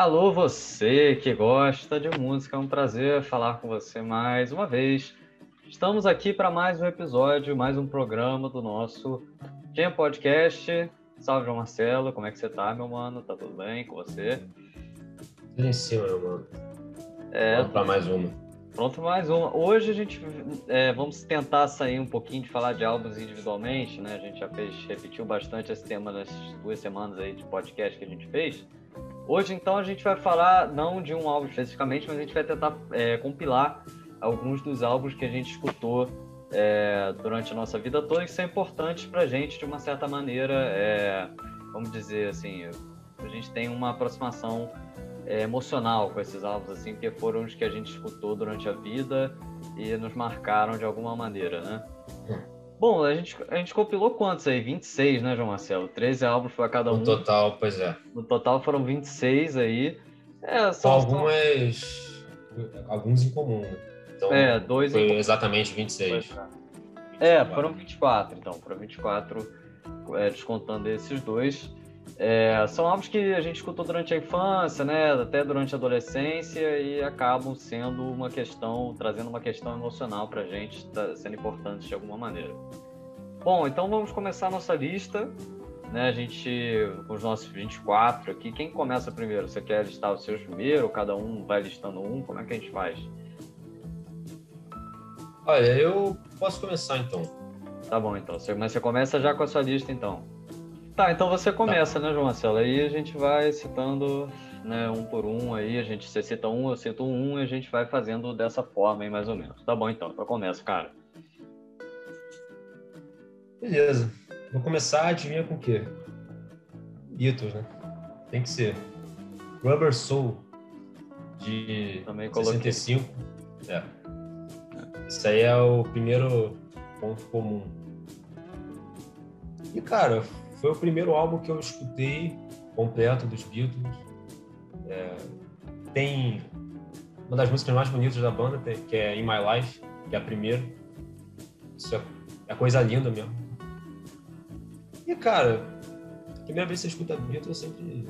Alô, você que gosta de música, é um prazer falar com você mais uma vez. Estamos aqui para mais um episódio, mais um programa do nosso Jam Podcast. Salve, João Marcelo, como é que você tá, meu mano? Tá tudo bem com você? Tudo em cima, meu mano. É, Vamos para mais uma. Pronto, mais uma. Hoje a gente é, vamos tentar sair um pouquinho de falar de álbuns individualmente, né? A gente já fez, repetiu bastante esse tema nas duas semanas aí de podcast que a gente fez. Hoje, então, a gente vai falar não de um álbum especificamente, mas a gente vai tentar é, compilar alguns dos álbuns que a gente escutou é, durante a nossa vida toda e que são importantes para a gente de uma certa maneira. É, vamos dizer assim, a gente tem uma aproximação é, emocional com esses álbuns, assim, porque foram os que a gente escutou durante a vida e nos marcaram de alguma maneira, né? Bom, a gente, a gente compilou quantos aí? 26, né, João Marcelo? 13 álbuns para cada um. No total, pois é. No total foram 26 aí. É, são, algumas. Alguns em comum, né? Então, É, dois foi em comum. exatamente 26. É, foram 24, então. Foram 24, é, descontando esses dois. É, são álbuns que a gente escutou durante a infância, né? Até durante a adolescência e acabam sendo uma questão, trazendo uma questão emocional pra gente, tá sendo importantes de alguma maneira. Bom, então vamos começar a nossa lista. Né, a gente, com os nossos 24 aqui, quem começa primeiro? Você quer listar os seus primeiro? Cada um vai listando um? Como é que a gente faz? Olha, eu posso começar então. Tá bom, então. Mas você começa já com a sua lista, então. Tá, então você começa, né, João Marcelo? Aí a gente vai citando né, um por um aí, a gente, você cita um, eu cito um, e a gente vai fazendo dessa forma aí, mais ou menos. Tá bom, então. Então começa, cara. Beleza. Vou começar, adivinha com o quê? Beatles, né? Tem que ser. Rubber Soul, de Também coloquei. 65. É. Isso aí é o primeiro ponto comum. E, cara, foi o primeiro álbum que eu escutei completo dos Beatles. É, tem uma das músicas mais bonitas da banda, que é In My Life, que é a primeira. Isso é, é coisa linda mesmo. E, cara, a primeira vez que você escuta Beatles sempre,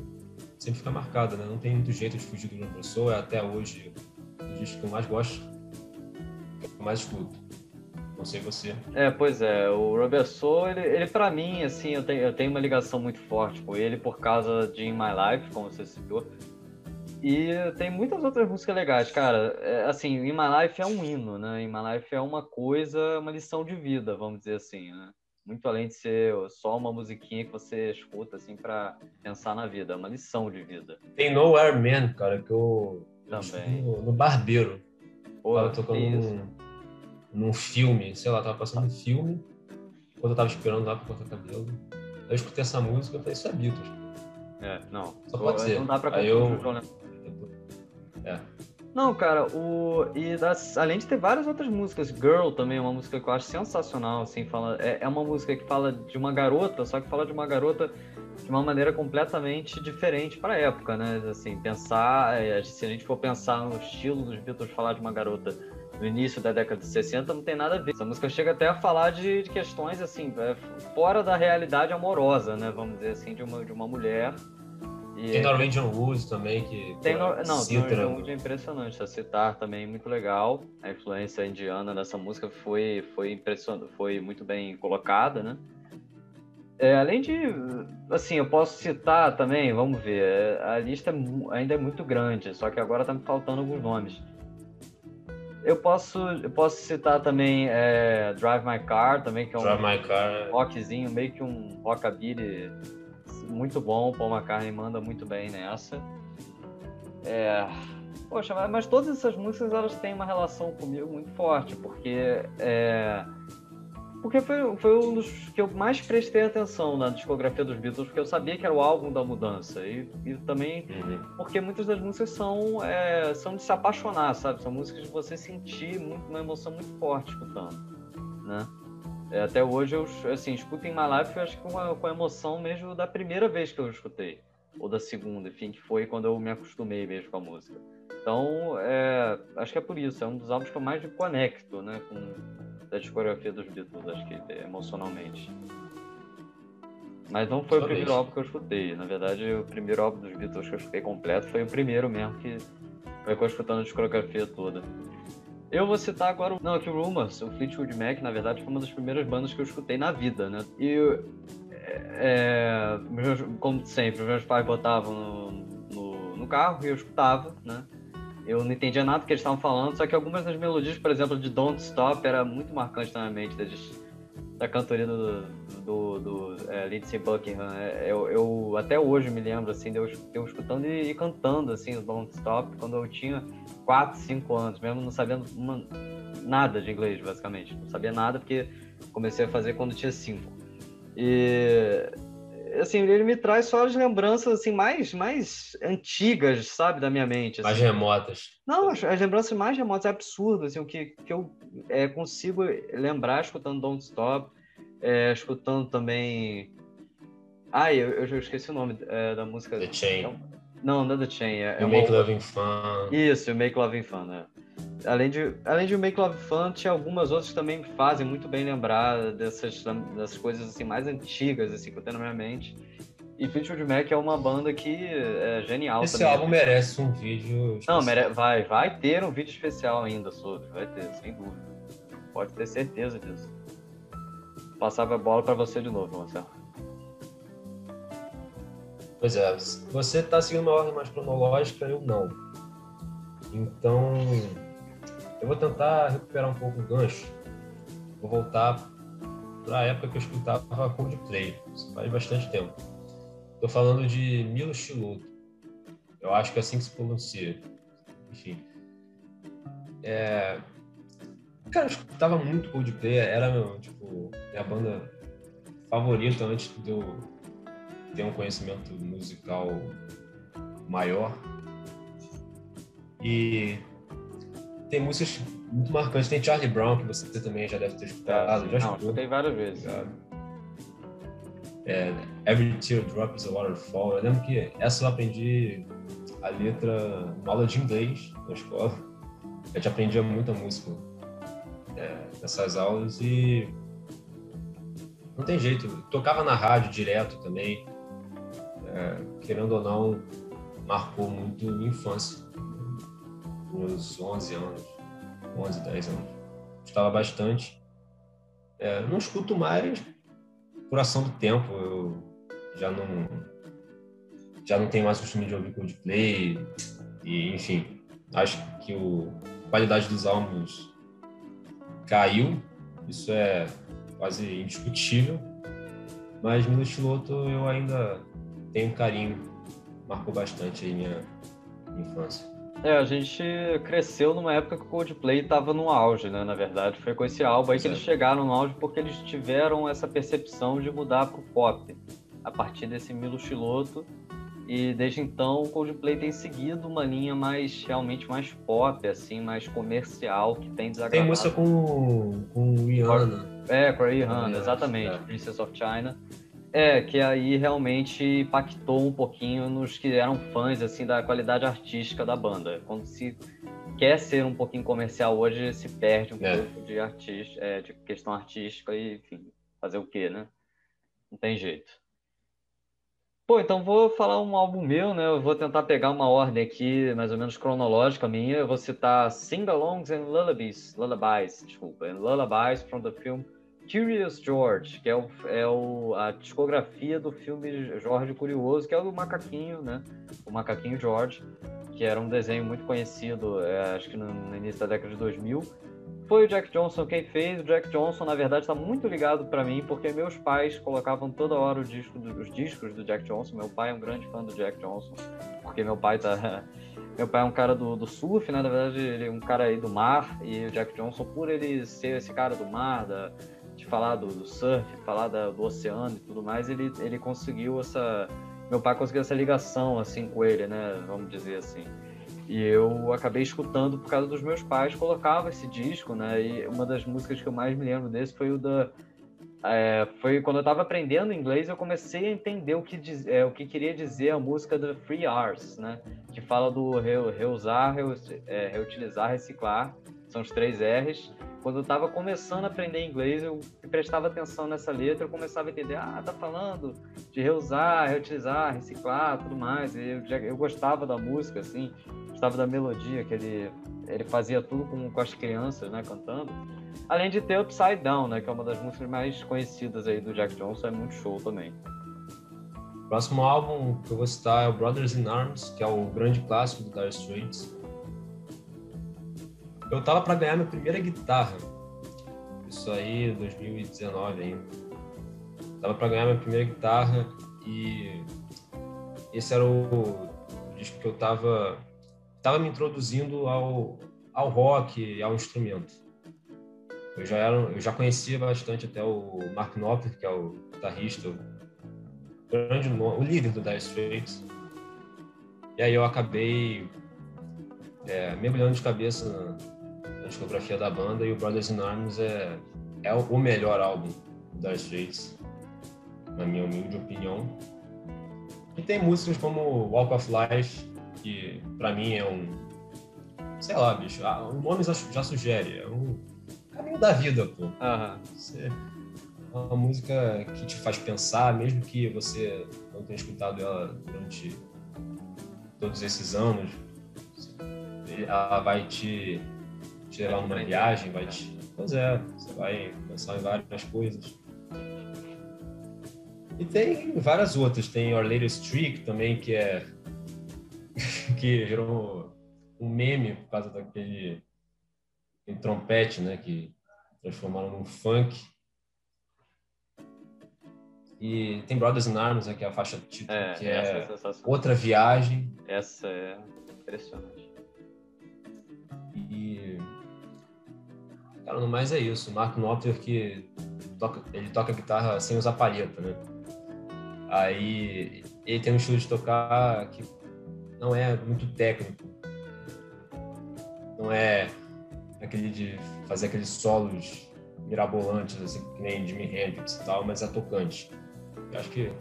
sempre fica marcada, né? Não tem muito jeito de fugir do Rubber Soul, é até hoje o disco que eu mais gosto, que eu mais escuto. Não sei você. É, pois é, o Rubber Soul, ele, ele para mim, assim, eu tenho, eu tenho uma ligação muito forte com ele por causa de In My Life, como você citou. E tem muitas outras músicas legais, cara. É, assim, In My Life é um hino, né? In My Life é uma coisa, uma lição de vida, vamos dizer assim, né? Muito além de ser só uma musiquinha que você escuta, assim, para pensar na vida. É uma lição de vida. Tem Nowhere Man, cara, que eu, Também. no, no Barbeiro. Pô, tocando isso. num, num filme, sei lá, tava passando um filme, quando eu tava esperando lá pra cortar cabelo. Aí eu escutei essa música e falei, isso é Beatles. É, não. Só pode ser. Não dá pra Aí eu- Lennon. É. Não, cara, o e das, além de ter várias outras músicas, Girl também é uma música que eu acho sensacional, assim, fala é, é uma música que fala de uma garota, só que fala de uma garota de uma maneira completamente diferente para a época, né? Assim, pensar, é, se a gente for pensar no estilo dos Beatles falar de uma garota no início da década de 60, não tem nada a ver. Essa música chega até a falar de, de questões assim, é, fora da realidade amorosa, né? Vamos dizer assim, de uma de uma mulher. E Tem Norwegian Wood também, que tem no... Não, citra, tem Wood é impressionante. A citar também muito legal. A influência indiana nessa música foi, foi impressionante, foi muito bem colocada, né? É, além de, assim, eu posso citar também, vamos ver, é, a lista é ainda é muito grande, só que agora tá me faltando alguns nomes. Eu posso, eu posso citar também é, Drive My Car, também, que é um Drive My Car. rockzinho, meio que um rockabilly muito bom. Paul McCartney manda muito bem nessa. É, poxa, mas, mas todas essas músicas elas têm uma relação comigo muito forte, porque é, porque foi, foi um dos que eu mais prestei atenção na discografia dos Beatles, porque eu sabia que era o álbum da mudança e, e também Uhum. porque muitas das músicas são, é, são de se apaixonar, sabe? São músicas de você sentir muito, uma emoção muito forte escutando, né? É, até hoje eu assim, escuto em My Life, eu acho que com a, com a emoção mesmo da primeira vez que eu escutei, ou da segunda, enfim, que foi quando eu me acostumei mesmo com a música. Então, é, acho que é por isso, é um dos álbuns que eu mais me conecto, né, com da discografia dos Beatles, acho que é, emocionalmente. Mas não foi Sua o primeiro vez. álbum que eu escutei. Na verdade, o primeiro álbum dos Beatles que eu escutei completo foi o primeiro mesmo que foi eu escutando a discografia toda. Eu vou citar agora. Não, aqui o Rumors, o Fleetwood Mac, na verdade, foi uma das primeiras bandas que eu escutei na vida, né? E é, como sempre, meus pais botavam no, no, no, carro e eu escutava, né? Eu não entendia nada que eles estavam falando, só que algumas das melodias, por exemplo, de Don't Stop, era muito marcante na minha mente, da, da cantoria do, do, do é, Lindsey Buckingham. É, eu, eu, até hoje me lembro, assim, de eu, eu escutando e, e, cantando, assim, o Don't Stop, quando eu tinha 4, 5 anos, mesmo não sabendo uma, nada de inglês, basicamente. Não sabia nada, porque comecei a fazer quando tinha 5. E assim, ele me traz só as lembranças assim mais mais antigas, sabe, da minha mente. Assim. Mais remotas. Não, as, as, lembranças mais remotas, é absurdo, assim, o que, que eu é, consigo lembrar escutando Don't Stop, é, escutando também... Ah, eu, eu esqueci o nome é, da música. The Chain. Não, não é The Chain. É, you é Make Loving Fun. Isso, You Make Loving Fun, né? além de, além de Make Love Fun, tinha algumas outras que também me fazem muito bem lembrar dessas, dessas coisas assim mais antigas assim que eu tenho na minha mente. E Fleetwood Mac é uma banda que é genial Esse também. álbum merece um vídeo especial. Não, mere... vai, vai ter um vídeo especial ainda sobre, vai ter, sem dúvida. Pode ter certeza disso. Passava a bola para você de novo, Marcelo. Pois é, você está seguindo uma ordem mais cronológica, eu não. Então, eu vou tentar recuperar um pouco o gancho. Vou voltar para a época que eu escutava Coldplay. Isso faz bastante tempo. Estou falando de Milo Chiluto. Eu acho que é assim que se pronuncia. Enfim. É... Cara, eu escutava muito Coldplay. Era, tipo, minha banda favorita antes eu ter um conhecimento musical maior. E tem músicas muito marcantes. Tem Charlie Brown, que você também já deve ter escutado. já Não, escutei várias vezes. É, Every Teardrop is a Waterfall. Eu lembro que essa eu aprendi a letra numa aula de inglês na escola. A gente aprendia muita música é, nessas aulas e não tem jeito. Tocava na rádio direto também. É, querendo ou não, marcou muito minha infância uns 11 anos, 11, 10 anos. Gostava bastante. É, não escuto mais por ação do tempo. Eu já não já não tenho mais costume de ouvir Coldplay e enfim, acho que o, a qualidade dos álbuns caiu. Isso é quase indiscutível. Mas Milo Chiloto eu ainda tenho um carinho, marcou bastante aí minha infância. É, a gente cresceu numa época que o Coldplay estava no auge, né? Na verdade, foi com esse álbum aí que eles chegaram no auge porque eles tiveram essa percepção de mudar para o pop a partir desse Milo Chiloto. E desde então o Coldplay tem seguido uma linha mais realmente mais pop, assim, mais comercial, que tem desagradado. Tem música com, com Rihanna. É, com a Rihanna, exatamente, é. Princess of China. É, que aí realmente impactou um pouquinho nos que eram fãs assim da qualidade artística da banda. Quando se quer ser um pouquinho comercial hoje, se perde um é. pouco de, artista, é, de questão artística e, enfim, fazer o quê, né? Não tem jeito. Pô, então vou falar um álbum meu, né? Eu vou tentar pegar uma ordem aqui, mais ou menos cronológica minha. Eu vou citar Sing-Alongs and Lullabies, Lullabies, desculpa, and Lullabies from the film Curious George, que é, o, é o, a discografia do filme Jorge Curioso, que é o do macaquinho, né? O macaquinho George, que era um desenho muito conhecido, é, acho que no, no, início da década de 2000. Foi o Jack Johnson quem fez. O Jack Johnson, na verdade, está muito ligado para mim, porque meus pais colocavam toda hora disco do, os discos do Jack Johnson. Meu pai é um grande fã do Jack Johnson, porque meu pai tá meu pai é um cara do, do surf, né? Na verdade, ele é um cara aí do mar, e o Jack Johnson, por ele ser esse cara do mar, da, falar do, do surf, falar da, do oceano e tudo mais, ele, ele conseguiu essa. Meu pai conseguiu essa ligação assim com ele, né? Vamos dizer assim. E eu acabei escutando por causa dos meus pais, colocava esse disco, né? E uma das músicas que eu mais me lembro desse foi o da. É, foi quando eu estava aprendendo inglês, eu comecei a entender o que, diz, é, o que queria dizer a música da Free Arts, né? Que fala do reusar, reus, é, reutilizar, reciclar são os três R's. Quando eu estava começando a aprender inglês, eu prestava atenção nessa letra, eu começava a entender, ah, tá falando de reusar, reutilizar, reciclar, tudo mais. E eu, já, eu gostava da música, assim, gostava da melodia, que ele, ele fazia tudo com, com as crianças, né, cantando. Além de ter Upside Down, né, que é uma das músicas mais conhecidas aí do Jack Johnson, é muito show também. O próximo álbum que eu vou citar é o Brothers in Arms, que é o grande clássico do Dire Straits eu tava para ganhar minha primeira guitarra. Isso aí, 2019 ainda. Tava para ganhar minha primeira guitarra e esse era o disco que eu tava tava me introduzindo ao ao rock ao instrumento. Eu já era, eu já conhecia bastante até o Mark Knopfler, que é o guitarrista, o grande o líder do Dire Straits. E aí eu acabei é, mergulhando de cabeça discografia da banda e o Brothers in Arms é, é o melhor álbum da Straits, na minha humilde opinião. E tem músicas como Walk of Life, que para mim é um. Sei lá, bicho, ah, o nome já, sugere, é um caminho da vida, pô. Você, é uma música que te faz pensar, mesmo que você não tenha escutado ela durante todos esses anos, ela vai te te levar numa viagem, vai te. Pois é, você vai pensar em várias coisas. E tem várias outras. Tem Our Latest Trick também, que é. que gerou um meme por causa daquele, aquele trompete, né? Que transformaram num funk. E tem Brothers in Arms, né, que é a faixa título, é, que é, é outra viagem. Essa é impressionante. E Cara, no mais é isso. O Mark Knopfler que toca, ele toca guitarra sem usar palheta, né? Aí ele tem um estilo de tocar que não é muito técnico. Não é aquele de fazer aqueles solos mirabolantes, assim, que nem Jimi Hendrix e tal, mas é tocante. Eu acho que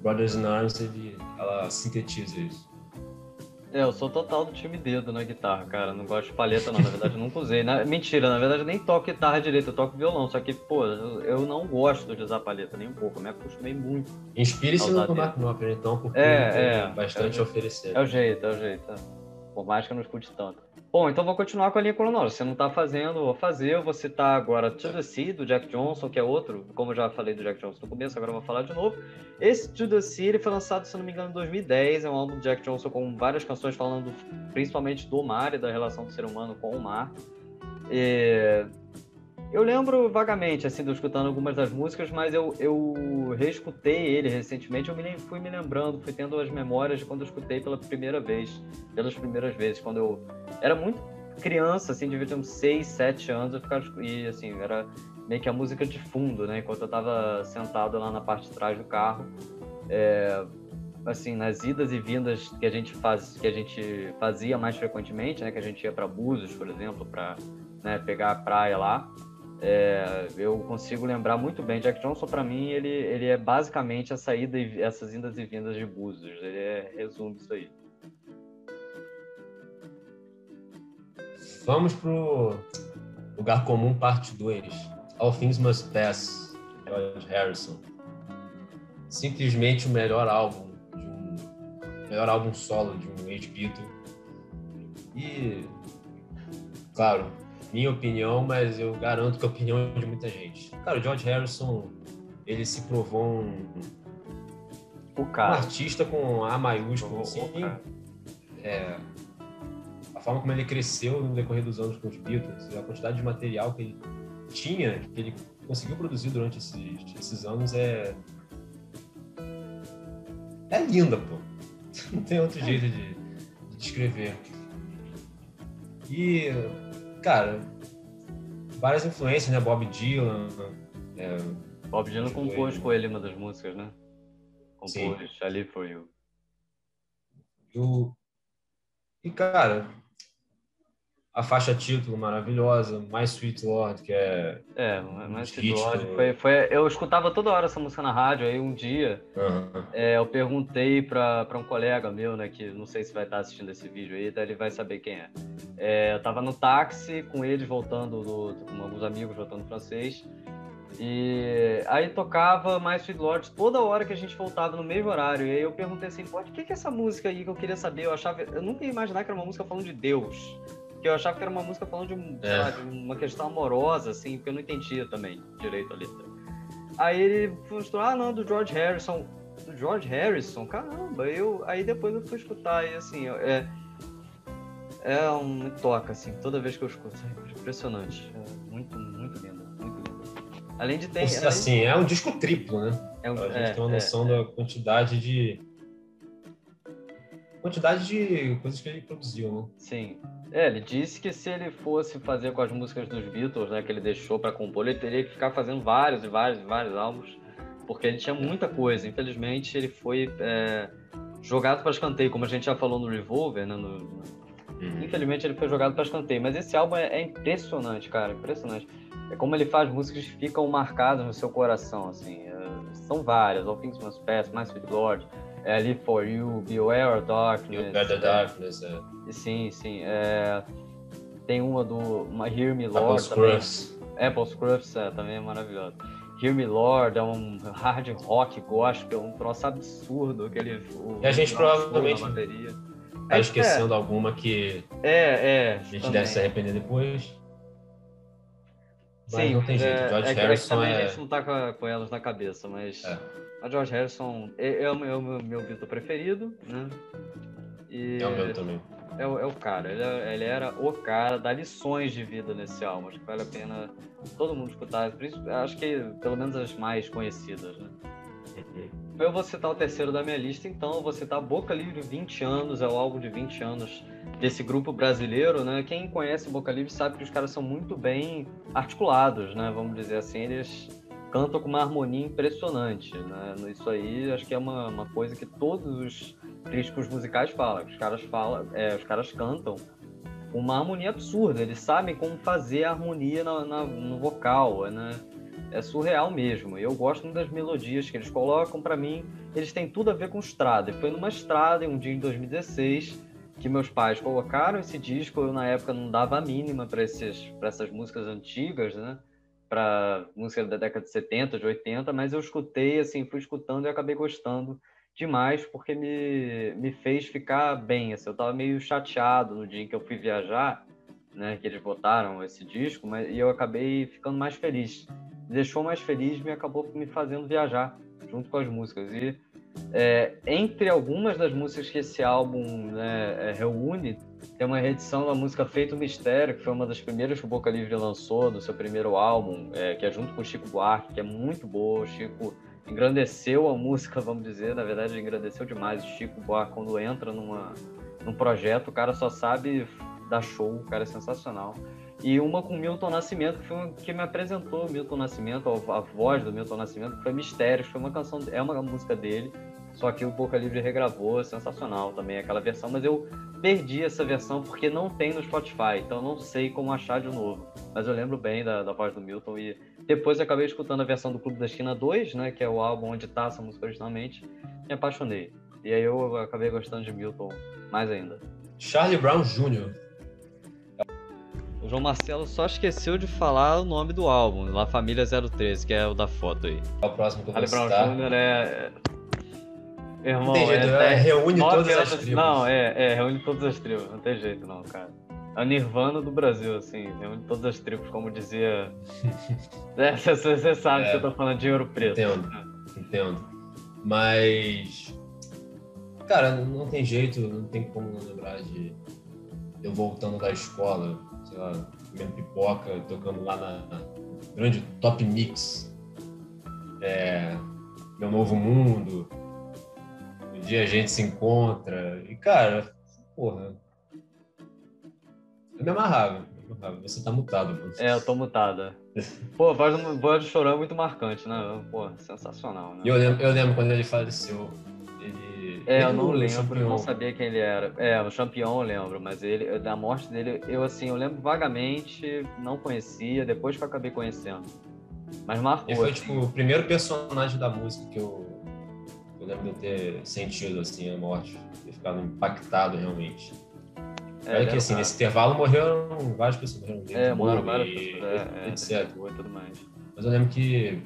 Brothers in Arms, ele, ela sintetiza isso. É, eu sou total do time dedo na guitarra, cara. Não gosto de palheta, não. Na verdade, eu nunca usei. Na... Mentira, na verdade, eu nem toco guitarra direito, eu toco violão. Só que, pô, eu não gosto de usar palheta nem um pouco. Eu me acostumei muito. Inspire-se no Mark Knopfler, então, porque é, é, bastante é, a oferecer. É o jeito, é o jeito. É. Por mais que eu não escute tanto. Bom, então vou continuar com a linha cronológica. Você não está fazendo, vou fazer. Vou citar agora To The Sea, do Jack Johnson, que é outro, como eu já falei do Jack Johnson no começo, agora eu vou falar de novo. Esse To The Sea ele foi lançado, se não me engano, em 2010. É um álbum do Jack Johnson com várias canções falando principalmente do mar e da relação do ser humano com o mar. E eu lembro vagamente, assim, de escutando algumas das músicas, mas eu, eu reescutei ele recentemente. Eu me, fui me lembrando, fui tendo as memórias de quando eu escutei pela primeira vez, pelas primeiras vezes, quando eu era muito criança, assim, devia ter uns 6, 7 anos, eu ficava, e assim, era meio que a música de fundo, né, enquanto eu tava sentado lá na parte de trás do carro. É, assim, nas idas e vindas que a gente faz, que a gente fazia mais frequentemente, né, que a gente ia para Búzios, por exemplo, para né, pegar a praia lá. É, eu consigo lembrar muito bem. Jack Johnson, para mim, ele, ele é basicamente a saída e essas indas e vindas de Búzios. Ele é, resume isso aí. Vamos pro Lugar Comum, parte 2. All Things Must Pass, George Harrison. Simplesmente o melhor álbum de um melhor álbum solo de um ex-Beatle. E, claro, minha opinião, mas eu garanto que é a opinião de muita gente. Cara, o George Harrison, ele se provou um, o cara. um artista com A maiúsculo, assim. É, a forma como ele cresceu no decorrer dos anos com os Beatles, a quantidade de material que ele tinha, que ele conseguiu produzir durante esses, esses anos é é linda, pô. Não tem outro jeito de, de descrever. E cara, várias influências, né? Bob Dylan. É, Bob Dylan compôs com ele uma das músicas, né? Compôs Ali For You. E, cara, a faixa título maravilhosa, Mais Sweet Lord, que é. É, Mais Sweet Lord. Foi, foi, eu escutava toda hora essa música na rádio, aí um dia uhum. é, eu perguntei para um colega meu, né, que não sei se vai estar assistindo esse vídeo aí, então ele vai saber quem é. é eu tava no táxi com eles voltando, do, com alguns amigos voltando francês. E aí tocava mais Sweet Lord toda hora que a gente voltava no mesmo horário. E aí eu perguntei assim, pode, o que é essa música aí que eu queria saber? Eu achava, eu nunca ia imaginar que era uma música falando de Deus. Que eu achava que era uma música falando de, é. lá, de uma questão amorosa, assim, porque eu não entendia também direito a letra. Aí ele mostrou, ah, não, do George Harrison. Do George Harrison? Caramba, eu. Aí depois eu fui escutar e assim, é. É um toca, assim, toda vez que eu escuto. É impressionante. É muito, muito lindo, muito lindo. Além de ter. Assim, é um disco triplo, né? É um, a gente é, tem uma noção é, da quantidade de quantidade de coisas que ele produziu, né? Sim. É, ele disse que se ele fosse fazer com as músicas dos Beatles, né, que ele deixou para compor, ele teria que ficar fazendo vários e vários e vários álbuns, porque ele tinha muita coisa. Infelizmente, ele foi é, jogado para escanteio, como a gente já falou no Revolver, né? No, uhum. Infelizmente, ele foi jogado para escanteio. Mas esse álbum é, é, impressionante, cara, impressionante. É como ele faz músicas que ficam marcadas no seu coração, assim. É, são várias, All Things Must Pass, My Sweet Lord, é, Live For You, Beware of Darkness. Beware the Darkness, é. Sim, sim. É, tem uma do My Hear Me Lord Apple também. Scruffs. Apple Scruffs é, também é maravilhoso. Hear Me Lord é um hard rock gospel, um troço absurdo. Aquele, o, e a gente provavelmente tá é, esquecendo é, alguma que é, é, a gente também. deve se arrepender depois. Mas Sim, não tem jeito. É, George é, Harrison é... A gente não tá com, com elas na cabeça, mas... É. A George Harrison é, é o meu, meu Beatle preferido, né? E é o meu também. É, é o cara, ele, é, ele, era o cara, dá lições de vida nesse álbum. Acho que vale a pena todo mundo escutar. Acho que pelo menos as mais conhecidas, né? Uhum. Eu vou citar o terceiro da minha lista, então eu vou citar Boca Livre 20 anos, é o álbum de 20 anos desse grupo brasileiro, né? Quem conhece Boca Livre sabe que os caras são muito bem articulados, né? Vamos dizer assim, eles cantam com uma harmonia impressionante, né? Isso aí acho que é uma, uma coisa que todos os críticos musicais falam. Os caras falam, é, os caras cantam uma harmonia absurda. Eles sabem como fazer a harmonia na, na, no vocal, né? É surreal mesmo. Eu gosto das melodias que eles colocam. Para mim, eles têm tudo a ver com estrada. Foi numa estrada, um dia em 2016, que meus pais colocaram esse disco. Eu na época não dava a mínima para essas músicas antigas, né? para música da década de 70, de 80, mas eu escutei, assim, fui escutando e acabei gostando demais, porque me, me fez ficar bem, assim, eu estava meio chateado no dia em que eu fui viajar, né, que eles botaram esse disco, mas, e eu acabei ficando mais feliz. Me deixou mais feliz, me acabou me fazendo viajar junto com as músicas. E é, entre algumas das músicas que esse álbum né, é, reúne, tem uma reedição da música Feito Mistério, que foi uma das primeiras que o Boca Livre lançou, do seu primeiro álbum, é, que é junto com o Chico Buarque, que é muito boa. O Chico engrandeceu a música, vamos dizer, na verdade engrandeceu demais. O Chico Buarque, quando entra numa, num projeto, o cara só sabe dar show, o cara é sensacional. E uma com Milton Nascimento, que foi uma, que me apresentou Milton Nascimento, a, a, voz do Milton Nascimento, que foi Mistérios, foi uma canção, é uma música dele, só que o Boca Livre regravou, sensacional também aquela versão, mas eu perdi essa versão porque não tem no Spotify, então não sei como achar de novo. Mas eu lembro bem da, da voz do Milton e depois acabei escutando a versão do Clube da Esquina 2, né, que é o álbum onde tá essa música originalmente, me apaixonei. E aí eu acabei gostando de Milton mais ainda. Charlie Brown Jr. O João Marcelo só esqueceu de falar o nome do álbum, La Família 013, que é o da foto aí. É o próximo que eu vou Charlie Brown Jr. é Irmão, não tem jeito, é, é, reúne todas as tribos. Não, é, é, reúne todas as tribos, não tem jeito não, cara. É o Nirvana do Brasil, assim, reúne todas as tribos, como dizia. é, você sabe é, que eu tô falando de ouro preto. Entendo, entendo. Mas. Cara, não tem jeito, não tem como não lembrar de eu voltando da escola, sei lá, comendo pipoca, tocando lá na, na grande Top Mix. É, Meu Novo Mundo dia a gente se encontra. E, cara, porra. Eu me amarrava. Você tá mutado, mano. É, eu tô mutada. Pô, voz do, voz do Chorão é muito marcante, né? Pô, sensacional, né? Eu lembro, eu lembro quando ele faleceu. Ele, é, ele eu não lembro, eu não sabia quem ele era. É, o Champion eu lembro, mas ele, da morte dele, eu assim, eu lembro vagamente, não conhecia, depois que eu acabei conhecendo. Mas marcou. Ele foi assim. tipo o primeiro personagem da música que eu lembro de eu ter sentido assim a morte, ter ficado impactado realmente. É, Olha que era assim, nesse intervalo morreram várias pessoas, morreram É, Bowie, várias pessoas, é, é, etc. E tudo mais. Mas eu lembro que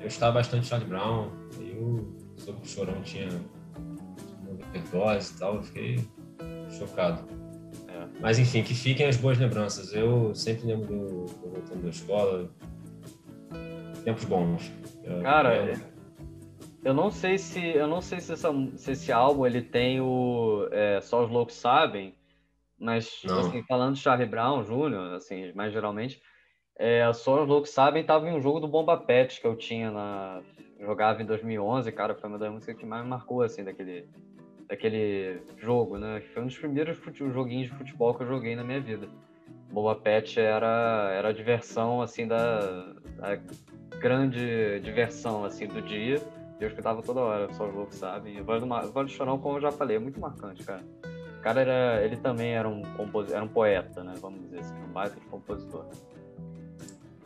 eu estava bastante Charlie Brown, aí eu soube que o Chorão tinha uma overdose e tal, eu fiquei chocado. É. Mas enfim, que fiquem as boas lembranças. Eu sempre lembro do, do voltando da escola. Tempos bons. Cara, eu- é- Eu não sei se eu não sei se, essa- se esse álbum ele tem o é, só os loucos sabem, mas assim, falando de Charlie Brown Jr., assim, mais geralmente, é, só os loucos sabem tava em um jogo do Bomba Pet que eu tinha na jogava em 2011, cara, foi uma das músicas que mais me marcou assim daquele daquele jogo, né? Foi um dos primeiros fute- joguinhos de futebol que eu joguei na minha vida. Boba Pet era era a diversão assim da, da grande diversão assim do dia. Eu escutava toda hora, só os loucos sabem. O Vale do, o vale do Chorão, como eu já falei, é muito marcante, cara. O cara era, ele também era um compos, era um poeta, né? Vamos dizer assim, um baita de compositor.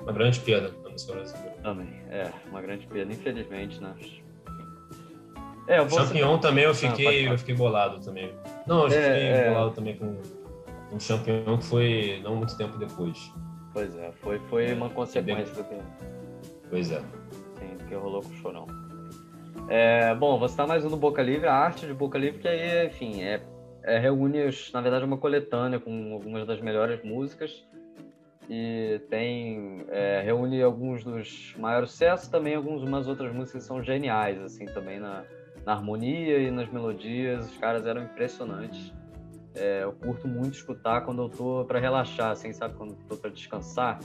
Uma grande perda na música brasileira. Também, é, uma grande perda, infelizmente, né? É, eu vou Champignon também eu pode fiquei, falar. eu fiquei bolado também. Não, eu É, fiquei é. bolado também com um Champignon que foi não muito tempo depois. Pois é, foi, foi uma bem- consequência do que, Pois é. sim, do que rolou com o Chorão. É, bom, vou citar mais um do Boca Livre, a arte de Boca Livre, que aí, enfim, é, é, reúne, na verdade, uma coletânea com algumas das melhores músicas e tem é, reúne alguns dos maiores sucessos, também algumas umas outras músicas que são geniais, assim, também na, na harmonia e nas melodias, os caras eram impressionantes. É, eu curto muito escutar quando eu tô para relaxar, assim, sabe, quando eu tô para descansar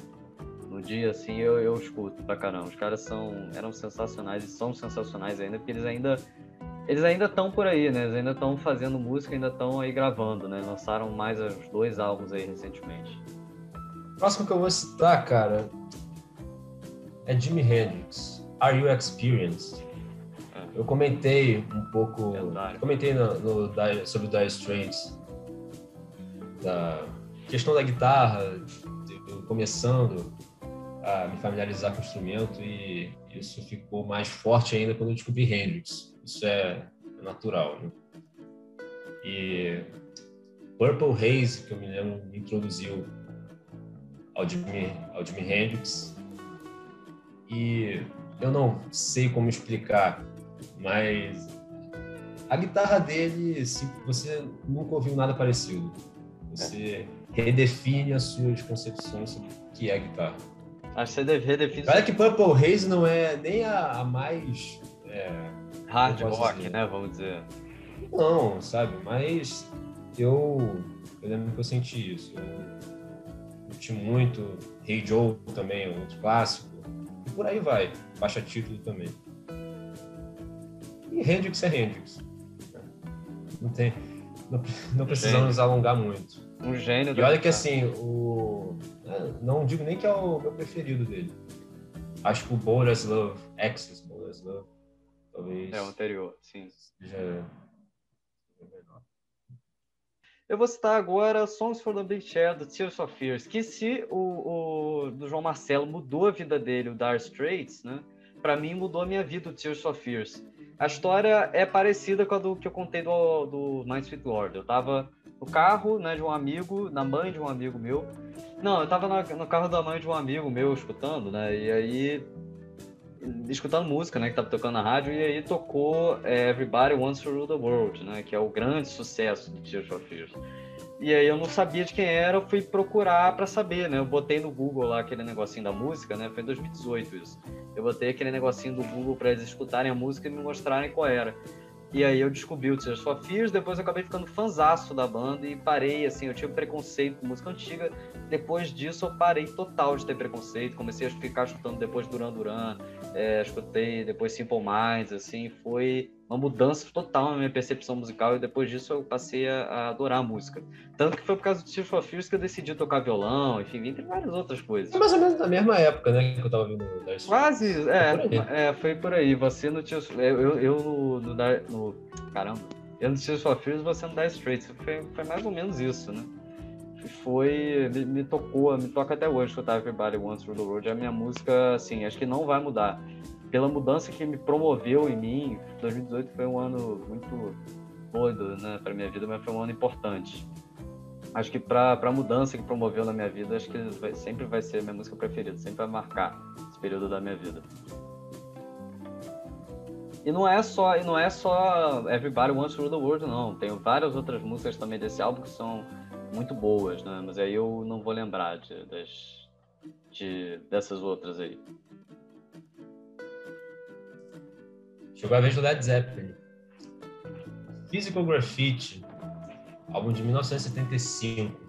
no dia, assim, eu, eu escuto pra caramba. Os caras são, eram sensacionais e são sensacionais ainda, porque eles ainda eles ainda estão por aí, né? Eles ainda estão fazendo música, ainda estão aí gravando, né? Lançaram mais os dois álbuns aí recentemente. O próximo que eu vou citar, cara, é Jimi Hendrix. Are You Experienced? É. Eu comentei um pouco, Lendário. comentei no, no sobre o Dire Straits, da questão da guitarra, eu começando a me familiarizar com o instrumento e isso ficou mais forte ainda quando eu descobri Hendrix. Isso é natural, né? E Purple Haze, que eu me lembro, me introduziu ao Jimi, ao Jimi Hendrix. E eu não sei como explicar, mas a guitarra dele, se você nunca ouviu nada parecido, você redefine as suas concepções sobre o que é guitarra. Acho que você deve Olha que Purple Haze não é nem a, a mais. é, hard rock, dizer. né? Vamos dizer. Não, sabe? Mas eu, eu lembro que eu senti isso. Eu curti muito. Hey Joe também, outro clássico. E por aí vai. Baixa título também. E Hendrix é Hendrix. Não tem. Não, não precisamos alongar muito. Um gênio. E olha que guitarra. assim, o. é, Não digo nem que é o meu preferido dele. Acho que o Bold as Love, Access Bold as Love, talvez É o anterior, sim. seja. Eu vou citar agora Songs for the Big Chair do Tears of Fears, que se o, o do João Marcelo mudou a vida dele, o Dire Straits, né? Para mim mudou a minha vida o Tears of Fears. A história é parecida com a do que eu contei do, do My Sweet Lord. Eu tava no carro, né, de um amigo, na mãe de um amigo meu. Não, eu tava na- no carro da mãe de um amigo meu escutando, né? E aí escutando música, né, que tava tocando na rádio, e aí tocou é, Everybody Wants to Rule the World, né, que é o grande sucesso do Tears of Fears. E aí eu não sabia de quem era, eu fui procurar para saber, né? Eu botei no Google lá aquele negocinho da música, né? Foi em 2018 isso. Eu botei aquele negocinho do Google para eles escutarem a música e me mostrarem qual era. E aí eu descobri o Tears for Fears, depois eu acabei ficando fanzaço da banda e parei, assim, eu tinha preconceito com música antiga. Depois disso eu parei total de ter preconceito, comecei a ficar escutando depois Duran Duran, é, escutei depois Simple Minds, assim, foi uma mudança total na minha percepção musical e depois disso eu passei a, a adorar a música. Tanto que foi por causa do Tears for Fears que eu decidi tocar violão, enfim, entre várias outras coisas. É mais ou menos na mesma época, né, que eu tava vindo Dire Quase, é, foi por, é, foi por aí. Você no Tears eu, eu, eu no, no, no, Caramba, eu no Tears for Fears, você no Dire Straits. Foi, foi mais ou menos isso, né? Foi, me, me tocou, me toca até hoje escutar Everybody Wants Through the Road. É a minha música, assim, acho que não vai mudar pela mudança que me promoveu em mim. 2018 foi um ano muito doido, né, para minha vida, mas foi um ano importante. Acho que para a mudança que promoveu na minha vida, acho que vai, sempre vai ser a minha música preferida, sempre vai marcar esse período da minha vida. E não é só, e não é só Everybody Wants to Rule the World, não. Tem várias outras músicas também desse álbum que são muito boas, né? Mas aí eu não vou lembrar de, das, de, dessas outras aí. Chegou a vez do Led Zeppelin. Physical Graffiti, álbum de 1975.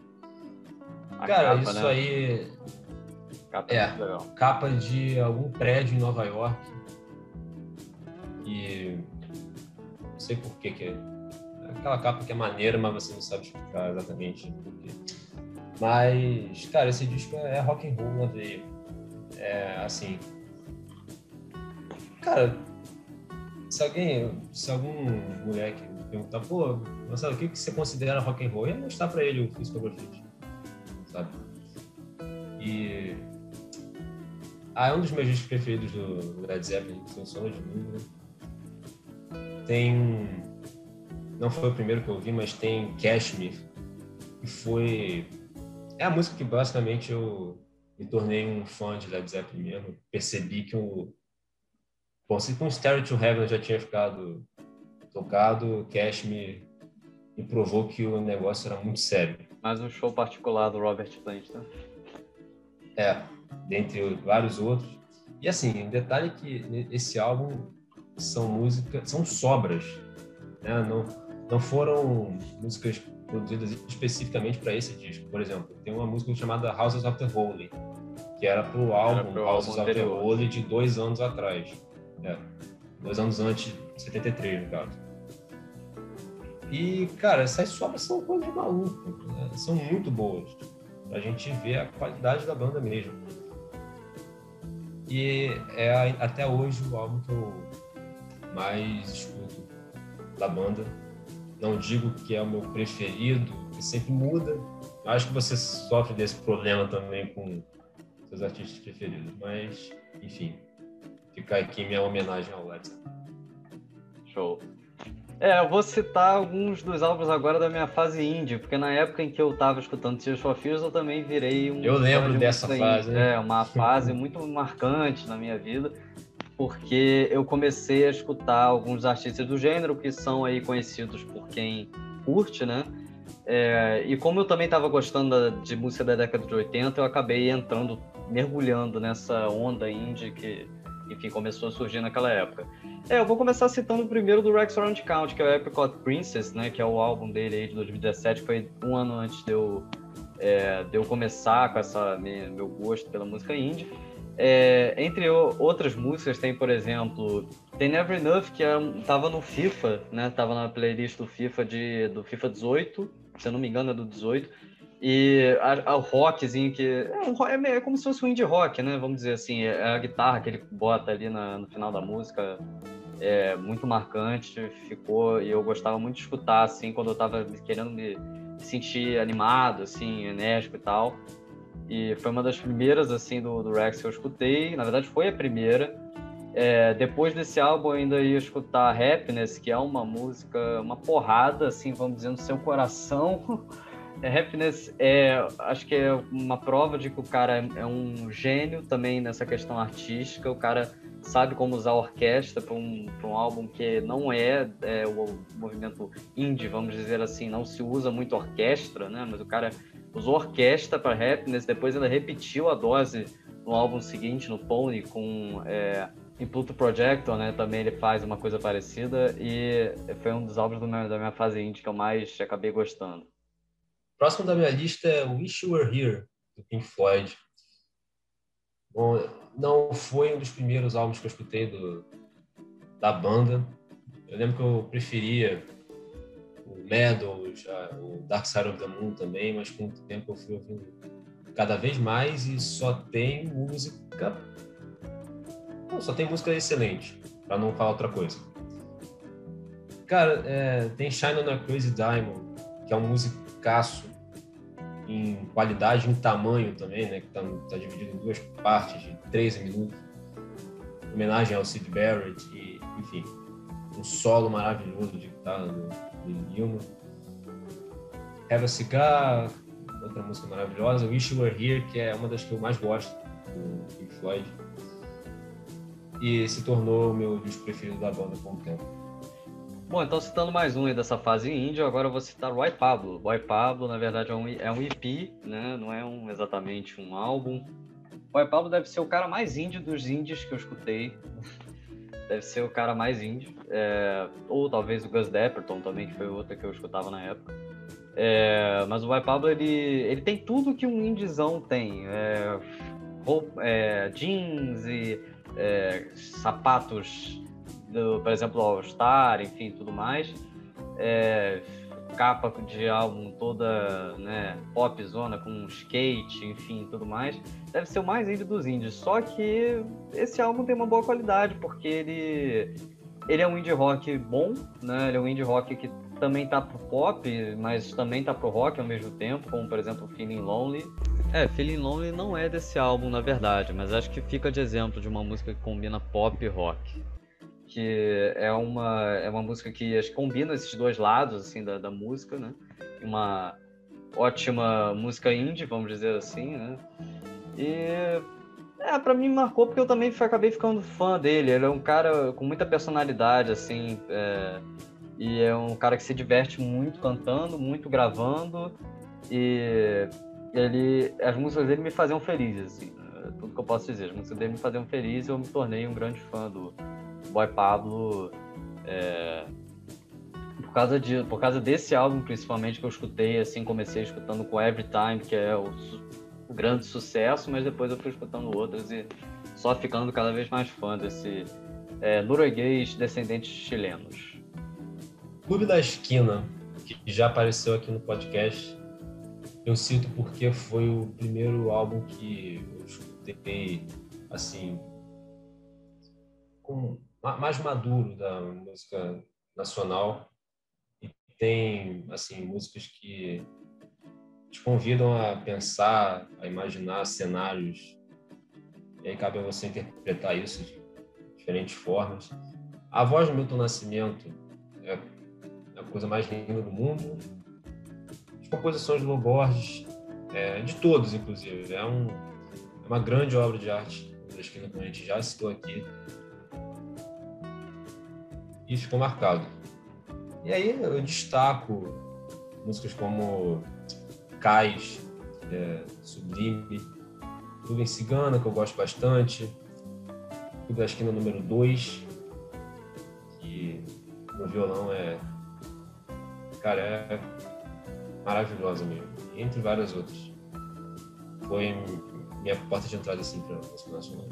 A Cara, capa, isso né? aí. Capa é, capa de algum prédio em Nova York. E. Não sei por que, que é. Aquela capa que é maneira, mas você não sabe explicar exatamente por quê. Mas, cara, esse disco é rock and roll na veia. É assim. Cara, se alguém, se algum moleque perguntar, pô, Marcelo, o que, que você considera rock and roll? E mostrar para ele o Physical Graffiti, sabe? E ah, é um dos meus discos preferidos do Led Zeppelin, sem sombra de dúvida. Tem não foi o primeiro que eu ouvi, mas tem Cash Me, que foi é a música que basicamente eu me tornei um fã de Led Zeppelin mesmo. Percebi que o Bom, se com Stereo to Heaven já tinha ficado tocado, Cash me, me provou que o negócio era muito sério. Mais um show particular do Robert Plant, né? É, dentre vários outros. E assim, um detalhe é que esse álbum são músicas, são sobras, né? Não, não foram músicas produzidas especificamente para esse disco. Por exemplo, tem uma música chamada Houses of the Holy, que era para o álbum Houses of the Holy de dois anos atrás. É, dois anos antes, 73, no caso. E, cara, essas sobras são coisas de maluco, né? são muito boas. Pra gente ver a qualidade da banda mesmo. E é até hoje o álbum que eu mais escuto da banda. Não digo que é o meu preferido, que sempre muda. Acho que você sofre desse problema também com seus artistas preferidos, mas, enfim, Fica aqui minha homenagem ao Led Show. É, eu vou citar alguns dos álbuns agora da minha fase indie, porque na época em que eu tava escutando Tears for Fears, eu também virei um... Eu lembro dessa fase. Né? É, uma fase muito marcante na minha vida, porque eu comecei a escutar alguns artistas do gênero que são aí conhecidos por quem curte, né? É, e como eu também estava gostando de música da década de 80, eu acabei entrando, mergulhando nessa onda indie que enfim, começou a surgir naquela época. É, eu vou começar citando o primeiro do Rex Orange Count, que é o Apricot Princess, né, que é o álbum dele aí de 2017, foi um ano antes de eu, é, de eu começar com essa minha, meu gosto pela música indie. É, entre outras músicas, tem, por exemplo, tem Never Enough, que estava é no FIFA, né, tava na playlist do FIFA, de, do FIFA 18, se eu não me engano é do 18, e a rockzinho que. É, um, é, é, como se fosse um indie rock, né? Vamos dizer assim. É a guitarra que ele bota ali na, no final da música é muito marcante, ficou. E eu gostava muito de escutar, assim, quando eu tava querendo me sentir animado, assim, enérgico e tal. E foi uma das primeiras, assim, do, do Rex que eu escutei. Na verdade, foi a primeira. É, depois desse álbum, eu ainda ia escutar Happiness, que é uma música, uma porrada, assim, vamos dizer, no seu coração. É, Happiness é, acho que é uma prova de que o cara é um gênio também nessa questão artística. O cara sabe como usar a orquestra para um, um álbum que não é, é, o movimento indie, vamos dizer assim, não se usa muito orquestra, né? Mas o cara usou orquestra para Happiness, depois ele repetiu a dose no álbum seguinte, no Pony, com é, em Pluto Projector, né? Também ele faz uma coisa parecida e foi um dos álbuns meu, da minha fase indie que eu mais acabei gostando. Próximo da minha lista é Wish You Were Here, do Pink Floyd. Bom, não foi um dos primeiros álbuns que eu escutei do, da banda. eu lembro que eu preferia o Meadows, o Dark Side of the Moon também, mas com o tempo eu fui ouvindo cada vez mais e só tem música. Só tem música excelente, para não falar outra coisa. Cara, é, tem Shine on a Crazy Diamond, que é um musicaço em qualidade em tamanho também, né? Que tá, tá, dividido em duas partes de 13 minutos. Homenagem ao Sid Barrett e, enfim, um solo maravilhoso de guitarra do, do Newman. Have a Cigar, outra música maravilhosa. Wish You Were Here, que é uma das que eu mais gosto do Pink Floyd. E se tornou o meu disco preferido da banda com o tempo. Bom, então citando mais um aí dessa fase índia, agora eu vou citar o Oi Pablo. Oi Pablo, na verdade, é um, é um EP, né? Não é um, exatamente um álbum. O Oi Pablo deve ser o cara mais índio dos índios que eu escutei. deve ser o cara mais índio. É, ou talvez o Gus Dapperton também, que foi outra que eu escutava na época. É, mas o Oi Pablo, ele, ele tem tudo que um indizão tem. É, roupa, é, jeans e é, sapatos do, por exemplo, All Star, enfim, tudo mais. É, capa de álbum toda né, pop zona com skate, enfim, tudo mais. Deve ser o mais indie dos indies. Só que esse álbum tem uma boa qualidade, porque ele, ele é um indie rock bom, né? Ele é um indie rock que também tá pro pop, mas também tá pro rock ao mesmo tempo, como por exemplo Feeling Lonely. É, Feeling Lonely não é desse álbum, na verdade, mas acho que fica de exemplo de uma música que combina pop e rock que é uma, é uma música que acho combina esses dois lados assim da, da música, né? Uma ótima música indie, vamos dizer assim, né? E é, para mim marcou porque eu também acabei ficando fã dele. Ele é um cara com muita personalidade, assim, é, e é um cara que se diverte muito cantando, muito gravando, e ele, as músicas dele me faziam feliz, assim, é tudo que eu posso dizer. As músicas dele me faziam feliz e eu me tornei um grande fã do, Boy Pablo é, por causa de por causa desse álbum principalmente que eu escutei assim comecei escutando com Every Time que é o, o grande sucesso mas depois eu fui escutando outras e só ficando cada vez mais fã desse é, norueguês descendentes chilenos. Clube da Esquina que já apareceu aqui no podcast eu cito porque foi o primeiro álbum que eu escutei assim com mais maduro da música nacional e tem assim músicas que te convidam a pensar, a imaginar cenários e aí cabe a você interpretar isso de diferentes formas. A voz do Milton Nascimento é a coisa mais linda do mundo. As composições do Borges, é, de todos, inclusive, é, um, é uma grande obra de arte como a gente já citou aqui e ficou marcado. E aí eu destaco músicas como Cais, é, Sublime, Nuvem Cigana, que eu gosto bastante, Clube da Esquina número 2, que no violão é. Cara, é maravilhosa mesmo, entre várias outras. Foi minha porta de entrada assim para música nacional.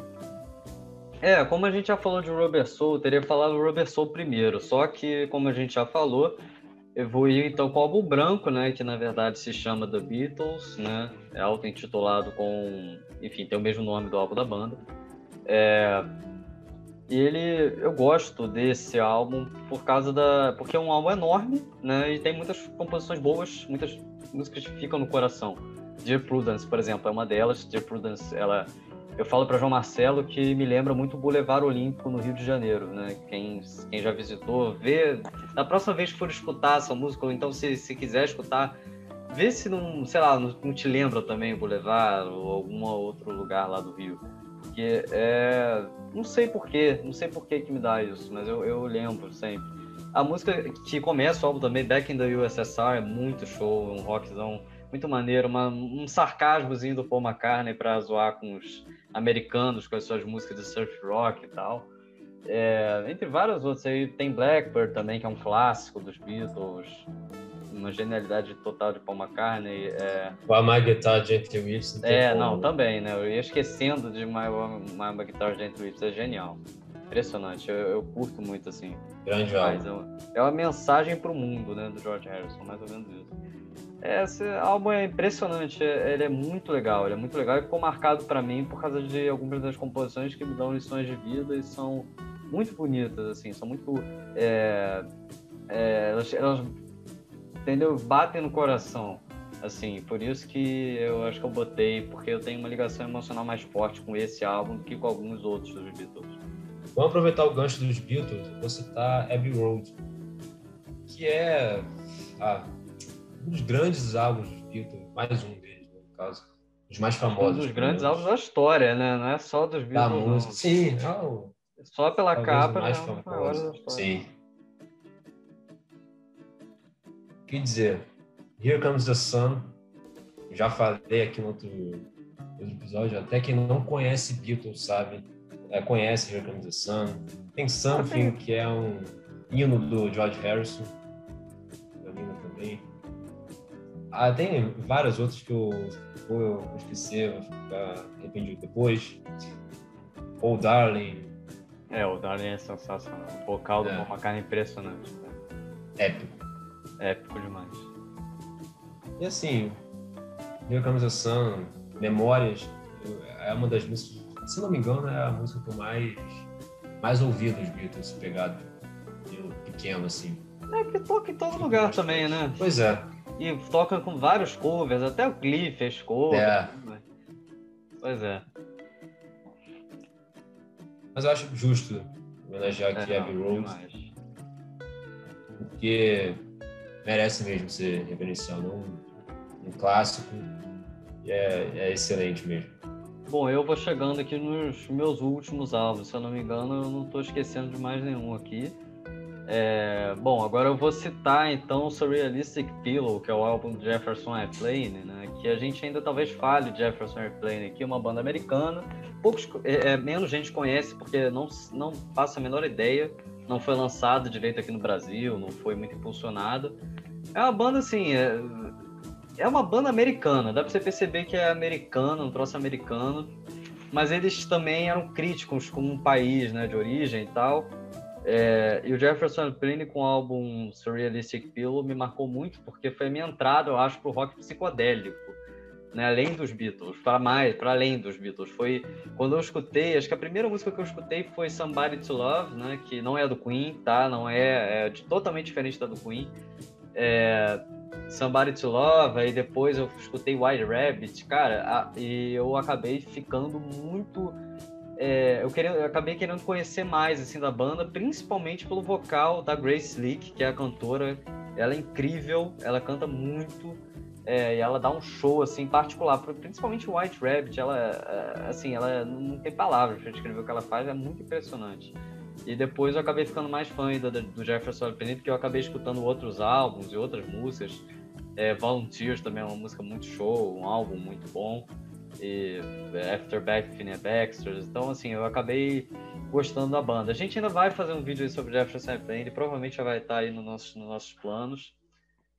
É, como a gente já falou de Robert Soul, teria falado Robert Soul primeiro, só que, como a gente já falou, eu vou ir então com o álbum branco, né, que na verdade se chama The Beatles, né, é auto-intitulado com, enfim, tem o mesmo nome do álbum da banda. É, e ele, eu gosto desse álbum por causa da, porque é um álbum enorme, né, e tem muitas composições boas, muitas músicas que ficam no coração. Dear Prudence, por exemplo, é uma delas. Dear Prudence, ela eu falo para João Marcelo que me lembra muito o Boulevard Olímpico no Rio de Janeiro, né? Quem, quem já visitou, vê. Na próxima vez que for escutar essa música, ou então se, se quiser escutar, vê se não, sei lá, não, não te lembra também o Boulevard ou algum outro lugar lá do Rio. Porque é. Não sei porquê, não sei porquê que me dá isso, mas eu, eu lembro sempre. A música que começa o álbum também, Back in the USSR, é muito show, um rockzão muito maneiro, uma, um sarcasmozinho do Paul McCartney para zoar com os americanos, com as suas músicas de surf rock e tal. É, entre várias outras aí, tem Blackbird também, que é um clássico dos Beatles, uma genialidade total de Paul McCartney. É... O My Guitar Gently Weeps. É, como... não, também, né? Eu ia esquecendo de My, My, Guitar Gently Weeps, é genial. impressionante. Eu, eu curto muito, assim. Grande álbum. É uma mensagem para o mundo, né, do George Harrison, mais ou menos isso. Esse álbum é impressionante, ele é muito legal, ele é muito legal e ficou marcado para mim por causa de algumas das composições que me dão lições de vida e são muito bonitas, assim, são muito. É, é, elas, elas, entendeu? Batem no coração. Assim, por isso que eu acho que eu botei, porque eu tenho uma ligação emocional mais forte com esse álbum do que com alguns outros dos Beatles. Vamos aproveitar o gancho dos Beatles, vou citar Abbey Road, que é ah, um dos grandes álbuns dos Beatles, mais um deles, no caso, os mais famosos. Um dos grandes álbuns da história, né? Não é só dos Beatles. Da música. Sim, é o... só pela capa, mais né? famoso. Sim. que dizer, Here Comes the Sun, já falei aqui no outro, outro episódio, até quem não conhece Beatles sabe, é, conhece Here Comes the Sun. Tem Something, que é um hino do George Harrison, também. Ah, tem vários outros que eu vou esquecer, vou ficar arrependido depois. Ou Darling. É, o Darling é sensacional. O vocal do é. Paul McCartney é impressionante. Né? Épico. Épico demais. E assim, Sun, Memórias, é uma das músicas, se não me engano, é a música que eu mais, mais ouvi dos Beatles, pegado pequeno, assim. É que toca em todo lugar também, né? Pois é. E toca com vários covers, até o Cliff fez cover. É. Né? Pois é. Mas eu acho justo homenagear aqui é, Abbey Road. Demais. Porque merece mesmo ser reverenciado. Um, um clássico e é, é excelente mesmo. Bom, eu vou chegando aqui nos meus últimos álbuns, se eu não me engano, eu não estou esquecendo de mais nenhum aqui. É, bom, agora eu vou citar então o Surrealistic Pillow, que é o álbum do Jefferson Airplane, né? Que a gente ainda talvez fale Jefferson Airplane aqui, uma banda americana. Poucos, é, é, menos gente conhece porque não, não passa a menor ideia. Não foi lançado direito aqui no Brasil, não foi muito impulsionado. É uma banda assim, é, é uma banda americana, dá pra você perceber que é americano, um troço americano. Mas eles também eram críticos com um país né, de origem e tal. É, e o Jefferson Airplane com o álbum Surrealistic Pillow me marcou muito porque foi a minha entrada, eu acho, pro rock psicodélico, né? Além dos Beatles, para mais, para além dos Beatles. Foi quando eu escutei, acho que a primeira música que eu escutei foi Somebody to Love, né? Que não é do Queen, tá? Não é, é totalmente diferente da do Queen. É, Somebody to Love, aí depois eu escutei White Rabbit, cara, a, e eu acabei ficando muito é, eu, queria, eu acabei querendo conhecer mais assim da banda, principalmente pelo vocal da Grace Slick, que é a cantora. Ela é incrível, ela canta muito é, e ela dá um show assim particular, principalmente White Rabbit. Ela, é, assim, ela não tem palavras para descrever o que ela faz, é muito impressionante. E depois eu acabei ficando mais fã ainda do Jefferson Airplane, porque eu acabei escutando outros álbuns e outras músicas. É, Volunteers também é uma música muito show, um álbum muito bom e After Back, Baxter. Então, assim, eu acabei gostando da banda. A gente ainda vai fazer um vídeo sobre Jefferson Airplane, provavelmente já vai estar aí no nosso, nos nossos planos.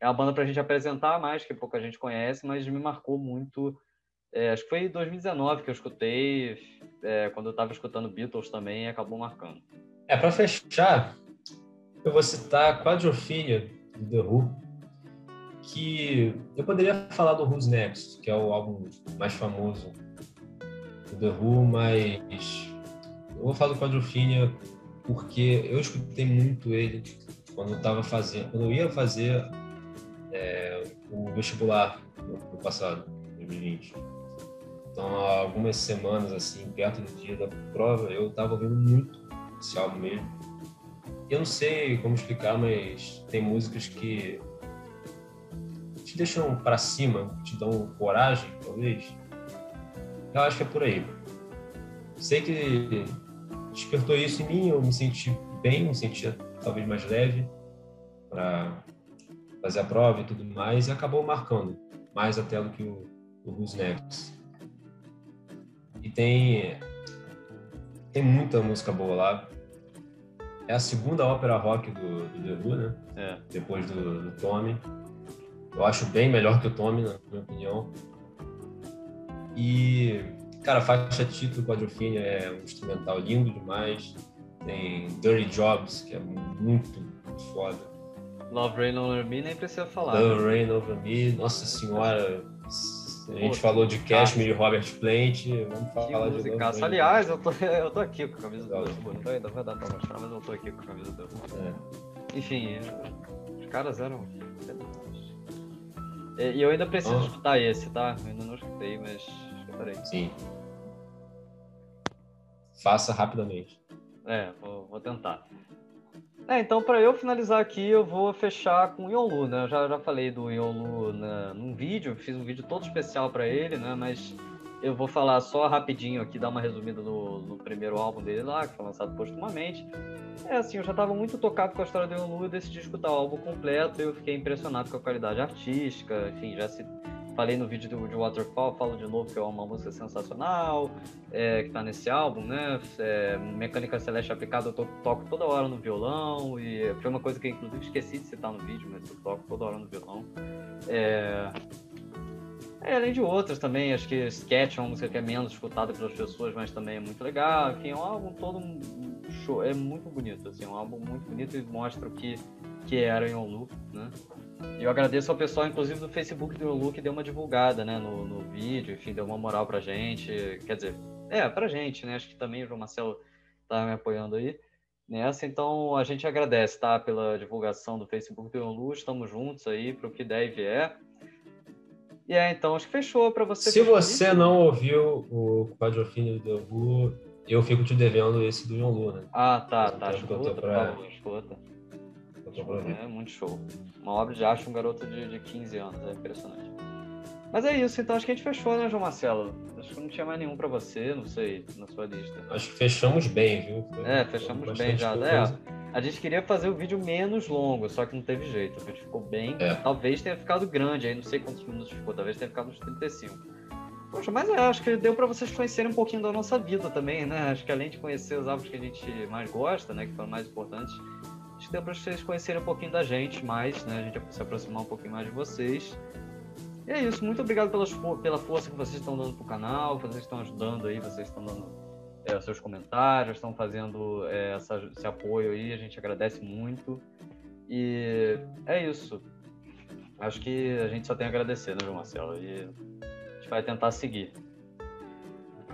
É uma banda para a gente apresentar mais, que pouca gente conhece, mas me marcou muito. É, acho que foi em 2019 que eu escutei, é, quando eu estava escutando Beatles também, acabou marcando. É, para fechar, eu vou citar Quadrophenia, do The Who que eu poderia falar do Who's Next, que é o álbum mais famoso do The Who, mas eu vou falar do Quadrophenia porque eu escutei muito ele quando eu estava fazendo, quando eu ia fazer é, o vestibular no, passado, 2020. Então, há algumas semanas, assim, perto do dia da prova, eu estava ouvindo muito esse álbum mesmo. Eu não sei como explicar, mas tem músicas que te deixam para cima, te dão coragem, talvez. Eu acho que é por aí. Sei que despertou isso em mim, eu me senti bem, me senti talvez mais leve para fazer a prova e tudo mais, e acabou marcando mais até do que o, o Who's Next. E tem, tem muita música boa lá. É a segunda ópera rock do, do The Who, né? É. Depois do, do Tommy. Eu acho bem melhor que o Tommy, na minha opinião. E, cara, a faixa título Quadrophenia é um instrumental lindo demais. Tem Dirty Jobs, que é muito, muito foda. Love Rain Over Me nem precisa falar. Love né? Rain Over Me, nossa senhora. A gente Pô, falou de Cashmere e Robert Plant, vamos falar de Love Aliás, eu tô, eu tô aqui com a camisa do ainda vai dar pra mostrar, mas eu tô aqui com a camisa do é. Enfim, os caras eram... E eu ainda preciso ah. escutar esse, tá? Eu ainda não escutei, mas escutarei. Sim. Faça rapidamente. É, vou, vou tentar. É, então, para eu finalizar aqui, eu vou fechar com o Yonlu, né? Eu já, já falei do Yonlu na, num vídeo, fiz um vídeo todo especial para ele, né? Mas eu vou falar só rapidinho aqui, dar uma resumida no, no, primeiro álbum dele lá, que foi lançado postumamente. É assim, eu já estava muito tocado com a história do Yonlu e decidi escutar o álbum completo e eu fiquei impressionado com a qualidade artística, enfim, já se falei no vídeo do, de Waterfall, falo de novo que é uma música sensacional, é, que tá nesse álbum, né? É, Mecânica Celeste aplicada eu to, toco toda hora no violão, e foi uma coisa que eu inclusive esqueci de citar no vídeo, mas eu toco toda hora no violão. É, é, além de outras também, acho que Sketch é uma música que é menos escutada pelas pessoas, mas também é muito legal. Enfim, é um álbum todo show, é muito bonito, assim, um álbum muito bonito e mostra o que, que era em Olu, né? E eu agradeço ao pessoal, inclusive, do Facebook do Lu, que deu uma divulgada, né, no, no vídeo, enfim, deu uma moral pra gente. Quer dizer, é, pra gente, né? Acho que também o João Marcelo tá me apoiando aí nessa. Então, a gente agradece, tá, pela divulgação do Facebook do Lu. Estamos juntos aí para o que der e vier. E é, então, acho que fechou para você. Se você isso. não ouviu o quadrofínio do Lu, eu fico te devendo esse do Yonlu, Lu, né? Ah, tá, tá. Escuta, pra... favor, escuta. É muito show. Uma obra de arte um garoto de, de 15 anos, é impressionante. Mas é isso, então acho que a gente fechou, né, João Marcelo? Acho que não tinha mais nenhum para você, não sei, na sua lista. Acho que fechamos bem, viu? Foi é, fechamos bem já. É, a gente queria fazer o vídeo menos longo, só que não teve jeito. O vídeo ficou bem. É. Talvez tenha ficado grande, aí não sei quantos minutos ficou, talvez tenha ficado uns 35. Poxa, mas é, acho que deu para vocês conhecerem um pouquinho da nossa vida também, né? Acho que além de conhecer os álbuns que a gente mais gosta, né, que foram mais importantes, acho que deu para vocês conhecerem um pouquinho da gente mais, né? A gente se aproximar um pouquinho mais de vocês. E é isso, muito obrigado pelas, pela força que vocês estão dando pro canal, vocês estão ajudando aí, vocês estão dando é, seus comentários, estão fazendo é, essa, esse apoio aí, a gente agradece muito. E é isso. Acho que a gente só tem a agradecer, né, João Marcelo? E a gente vai tentar seguir.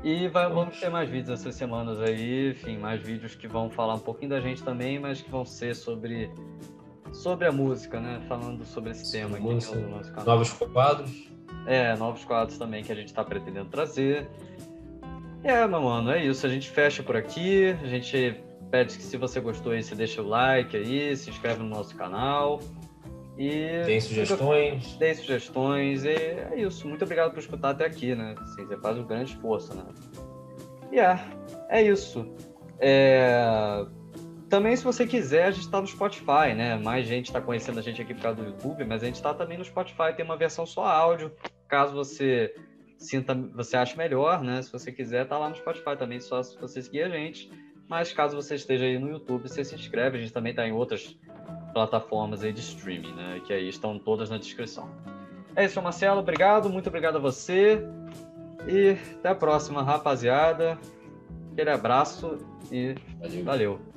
E vai, vamos ter mais vídeos essas semanas aí, enfim, mais vídeos que vão falar um pouquinho da gente também, mas que vão ser sobre, sobre a música, né? Falando sobre esse tema aqui música, no nosso canal. Novos quadros. É, novos quadros também que a gente está pretendendo trazer. É, meu mano, é isso. A gente fecha por aqui. A gente pede que se você gostou aí, você deixa o like aí, se inscreve no nosso canal. E tem sugestões. Tem sugestões. E é isso. Muito obrigado por escutar até aqui, né? Assim, você faz um grande esforço, né? E é, é isso. É... Também, se você quiser, a gente está no Spotify, né? Mais gente está conhecendo a gente aqui por causa do YouTube, mas a gente está também no Spotify, tem uma versão só áudio. Caso você sinta, você ache melhor, né? Se você quiser, tá lá no Spotify também, só se você seguir a gente. Mas caso você esteja aí no YouTube, você se inscreve. A gente também está em outras plataformas aí de streaming, né? Que aí estão todas na descrição. É isso, Marcelo. Obrigado, muito obrigado a você. E até a próxima, rapaziada. Aquele abraço e valeu. valeu.